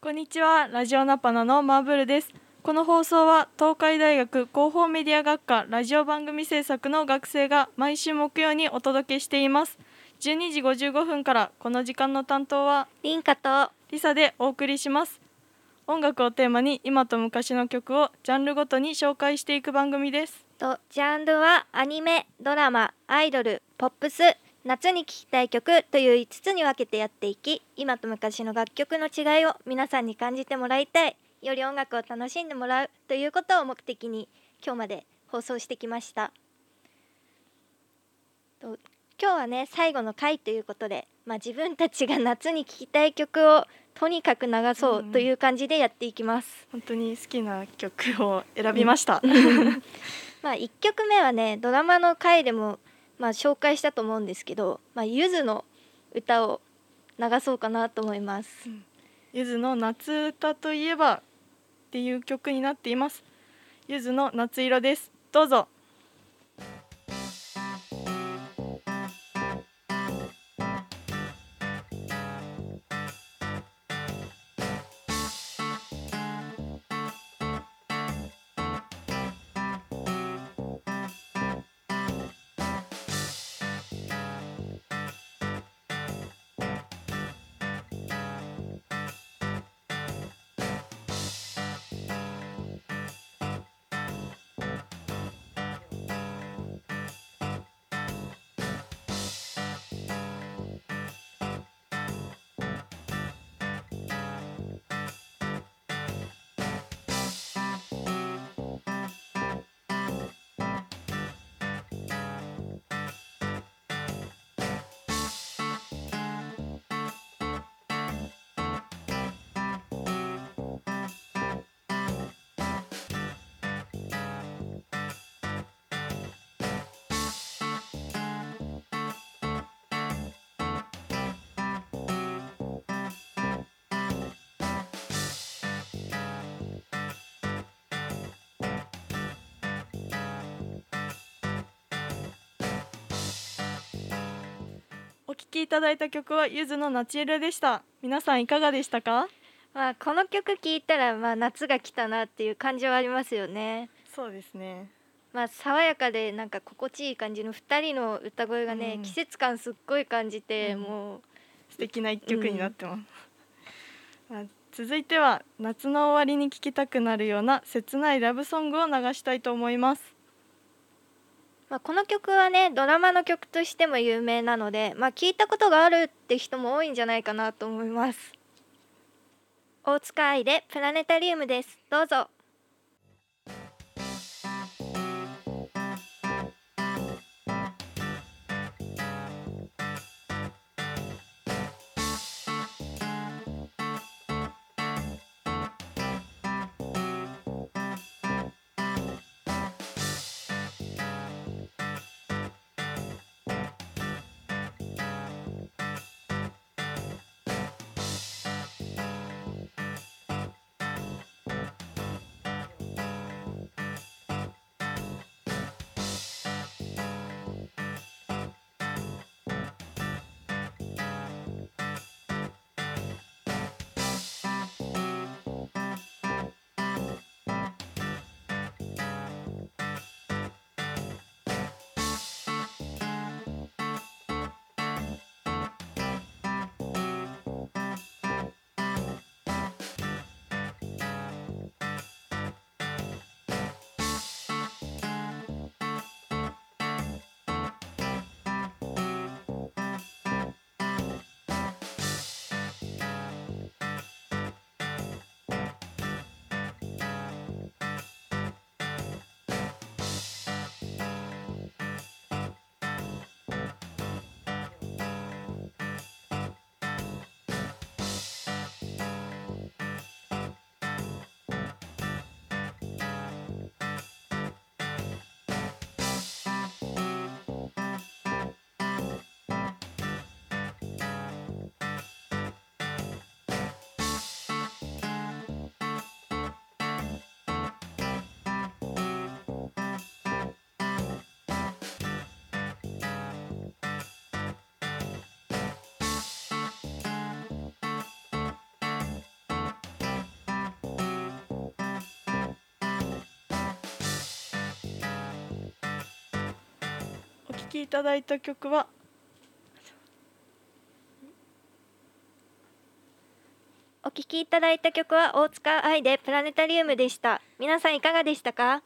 こんにちは。ラジオナパナのマーブルです。この放送は東海大学広報メディア学科ラジオ番組制作の学生が毎週木曜にお届けしています。12時55分からこの時間の担当はリンカとリサでお送りします。音楽をテーマに今と昔の曲をジャンルごとに紹介していく番組です。とジャンルはアニメドラマアイドルポップス夏に聴きたい曲という5つに分けてやっていき今と昔の楽曲の違いを皆さんに感じてもらいたい。より音楽を楽しんでもらうということを目的に今日まで放送してきました。と今日はね最後の回ということで、まあ、自分たちが夏に聴きたい曲をとにかく流そうという感じでやっていきます、本当に好きな曲を選びました、まあ1曲目はねドラマの回でもまあ紹介したと思うんですけど、まあ、ゆずの歌を流そうかなと思います。ゆずの夏歌といえばっていう曲になっています。ゆずの夏色です。どうぞ。きいただいた曲はゆずの夏色でした。皆さんいかがでしたか？まあこの曲聴いたらまあ夏が来たなっていう感じはありますよね。そうですね。まあ爽やかでなんか心地いい感じの2人の歌声がね、うん。季節感すっごい感じて、うん。もう素敵な一曲になってます、まあ続いては夏の終わりに聴きたくなるような切ないラブソングを流したいと思いますまあ、この曲はねドラマの曲としても有名なので、まあ、聞いたことがあるって人も多いんじゃないかなと思います。大塚愛でプラネタリウムです。どうぞ。きいただいた曲はお聴きいただいた曲は大塚愛でプラネタリウムでした。皆さんいかがでしたか？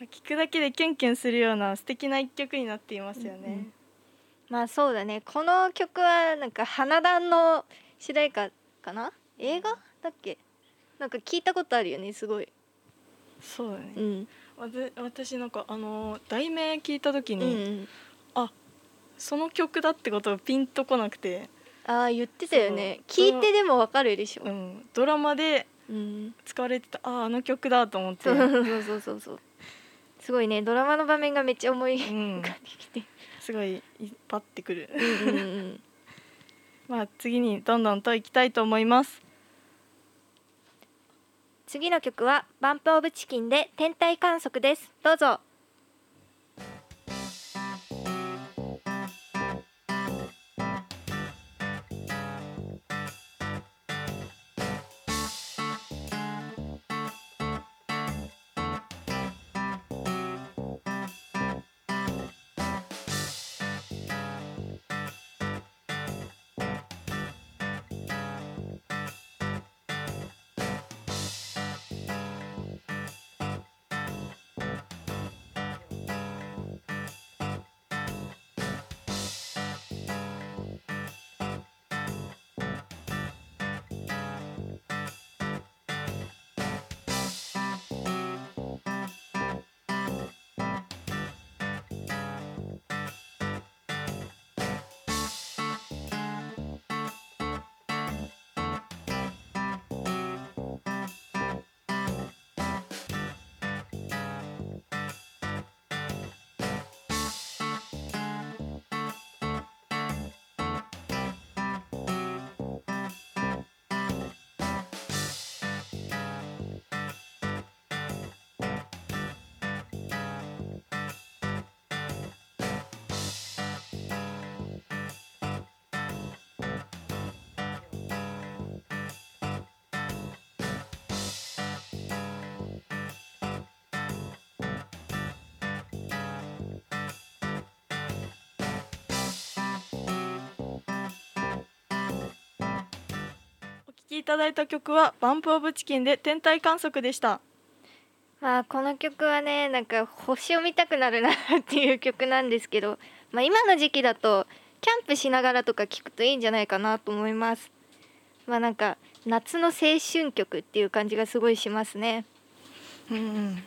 聞くだけでキュンキュンするような素敵な一曲になっていますよね、うんうん。まあそうだね。この曲はなんか花壇の主題歌かな？映画？だっけ？なんか聞いたことあるよねすごい。そうだね、うん私なんかあの題名聞いた時うんうに、んその曲だってことがピンとこなくて、ああ言ってたよね。聞いてでもわかるでしょ。うん、ドラマでうん。使われてたあああの曲だと思って。そうそうそうそう。すごいね。ドラマの場面がめっちゃ思いうん。浮かんできて。すごいいパッてくる。うんうんうん まあ次にどんどんと行きたいと思います次の曲はバンプオブチキンで天体観測です。どうぞ。きいただいた曲はバンプオブチキンで天体観測でした。まあこの曲はねなんか星を見たくなるなっていう曲なんですけど、まあ、今の時期だとキャンプしながらとか聞くといいんじゃないかなと思います。まあなんか夏の青春曲っていう感じがすごいしますね。うん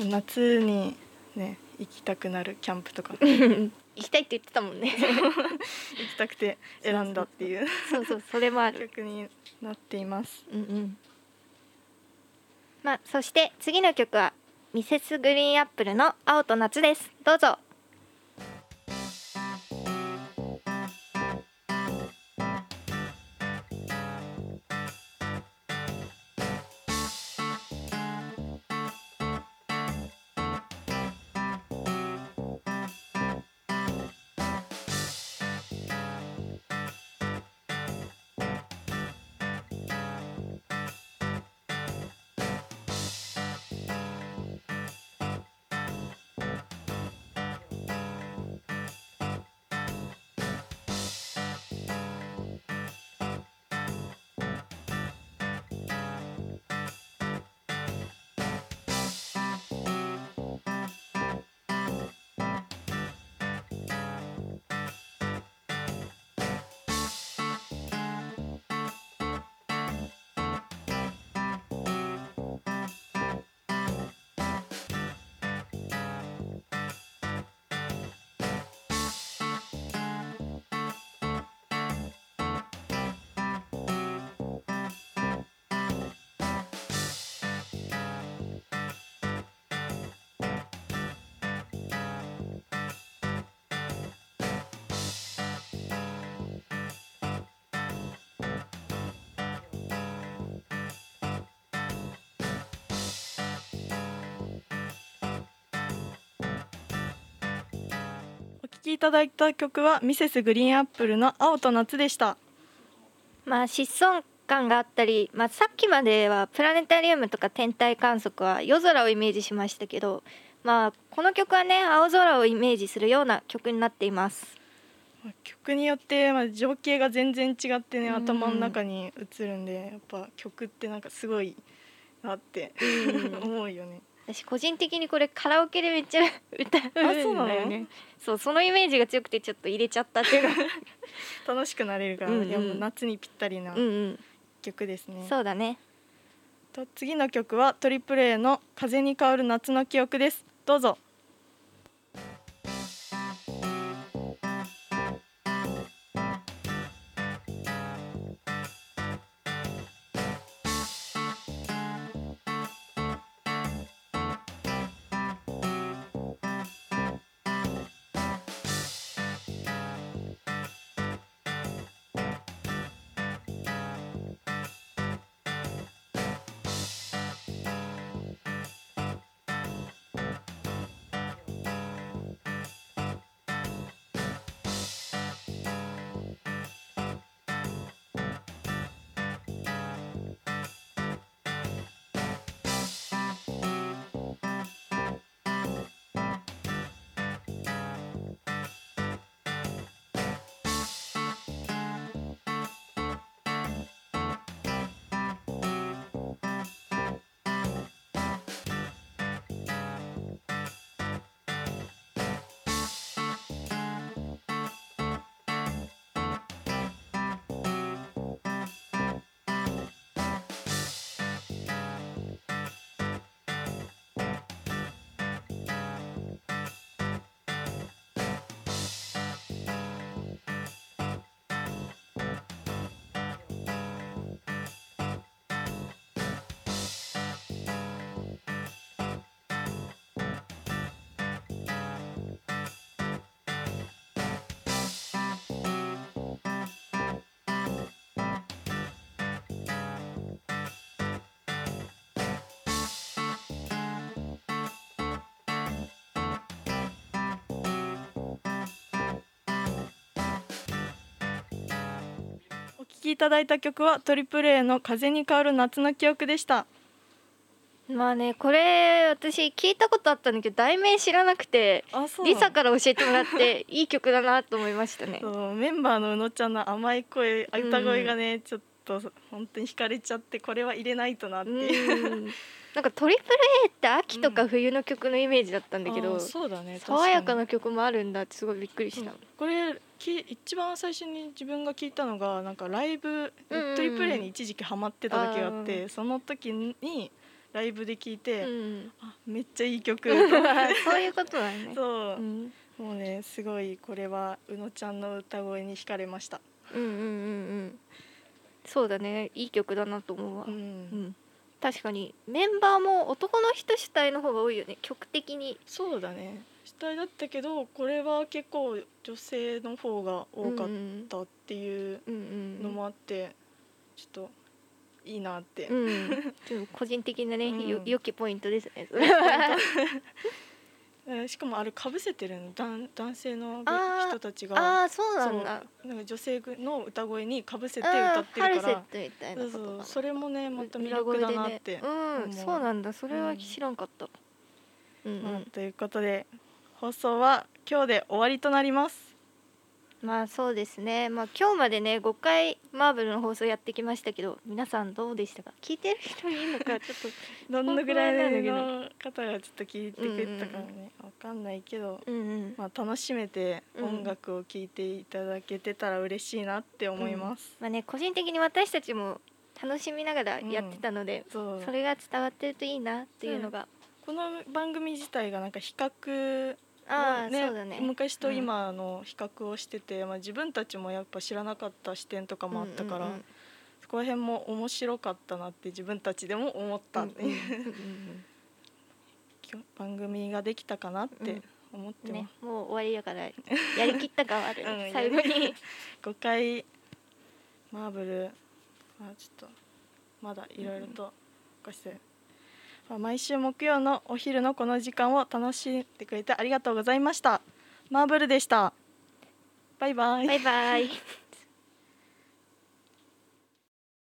うん。夏にね行きたくなるキャンプとか 行きたいって言ってたもんね。行きたくて選んだっていう。そうそうそれもある。曲になっています。うんうん。まあそして次の曲はミセスグリーンアップルの青と夏です。どうぞきいただいた曲はミセスグリーンアップルの青と夏でした。まあ疾走感があったり、まあ、さっきまではプラネタリウムとか天体観測は夜空をイメージしましたけどまあこの曲はね青空をイメージするような曲になっています。まあ曲によってまあ情景が全然違ってねうん頭の中に映るんでやっぱ曲ってなんかすごいなってうん。思うよね。私個人的にこれカラオケでめっちゃ歌うんだよね。そうそのイメージが強くてちょっと入れちゃったっていうのが楽しくなれるから、うん。うんいやもう夏にぴったりなうんうん。曲ですね。そうだね。と次の曲はトリプル A の風に変わる夏の記憶です。どうぞ。きいただいた曲はトリプル A の風に変わる夏の記憶でした。まあねこれ私聞いたことあったんだけど題名知らなくてリサから教えてもらって いい曲だなと思いましたね。メンバーの宇野ちゃんの甘い声歌声がね、ちょっと本当に惹かれちゃってこれは入れないとなってういう。ん。なんかトリプル A って秋とか冬の曲のイメージだったんだけど、あそうだね爽やか確な曲もあるんだってすごいびっくりした、にこれき一番最初に自分が聞いたのがなんかライブ、うんうんうん。トリプル A に一時期ハマってた時があってあその時にライブで聞いて、うん、あめっちゃいい曲。そういうことだね。そう。う、ん、もうねすごいこれは宇野ちゃんの歌声に惹かれました。うんうんうんうんそうだね。いい曲だなと思うわ、ううん。ん、確かにメンバーも男の人主体の方が多いよね。曲的に。そうだね。主体だったけどこれは結構女性の方が多かっうんたっていううんうんのもあってちょっといいなって、うん、ちょっと個人的なね、うん。よ良きポイントですね。えしかもあれかぶせてるの男男性の人たちがああ、そうなそんだ。うなんか女性の歌声にかぶせてあ歌ってるからセットみたいなそうそうそれもねまた魅裏力だなって、うん、思そうなんだ。それは知らんかった。うん、ということで放送は今日で終わりとなりますまあそうですね。まあ今日までね5回マーブルの放送やってきましたけど、皆さんどうでしたか？聞いてる人いるのか？ちょっと。どんなぐらいの方がちょっと聞いてくれたかねわかんないけど、うんうん。まあ、楽しめてうん音楽を聴いていただけてたら嬉しいなって思います、まあね個人的に私たちも楽しみながらやってたので、そう。それが伝わってるといいなっていうのが。この番組自体がなんか比較あねそうだね。昔と今の比較をしてて、まあ、自分たちもやっぱ知らなかった視点とかもあったから、うんうんうんそこら辺も面白かったなって自分たちでも思った、う。んうんう番組ができたかなって思ってねます、、もう終わりだからやりきった感はある、うん。最後に。5回マーブルまあちょっとまだいろいろと起こして、まあ毎週木曜のお昼のこの時間を楽しんでくれてありがとうございました。マーブルでした。バイバイ。バイバイ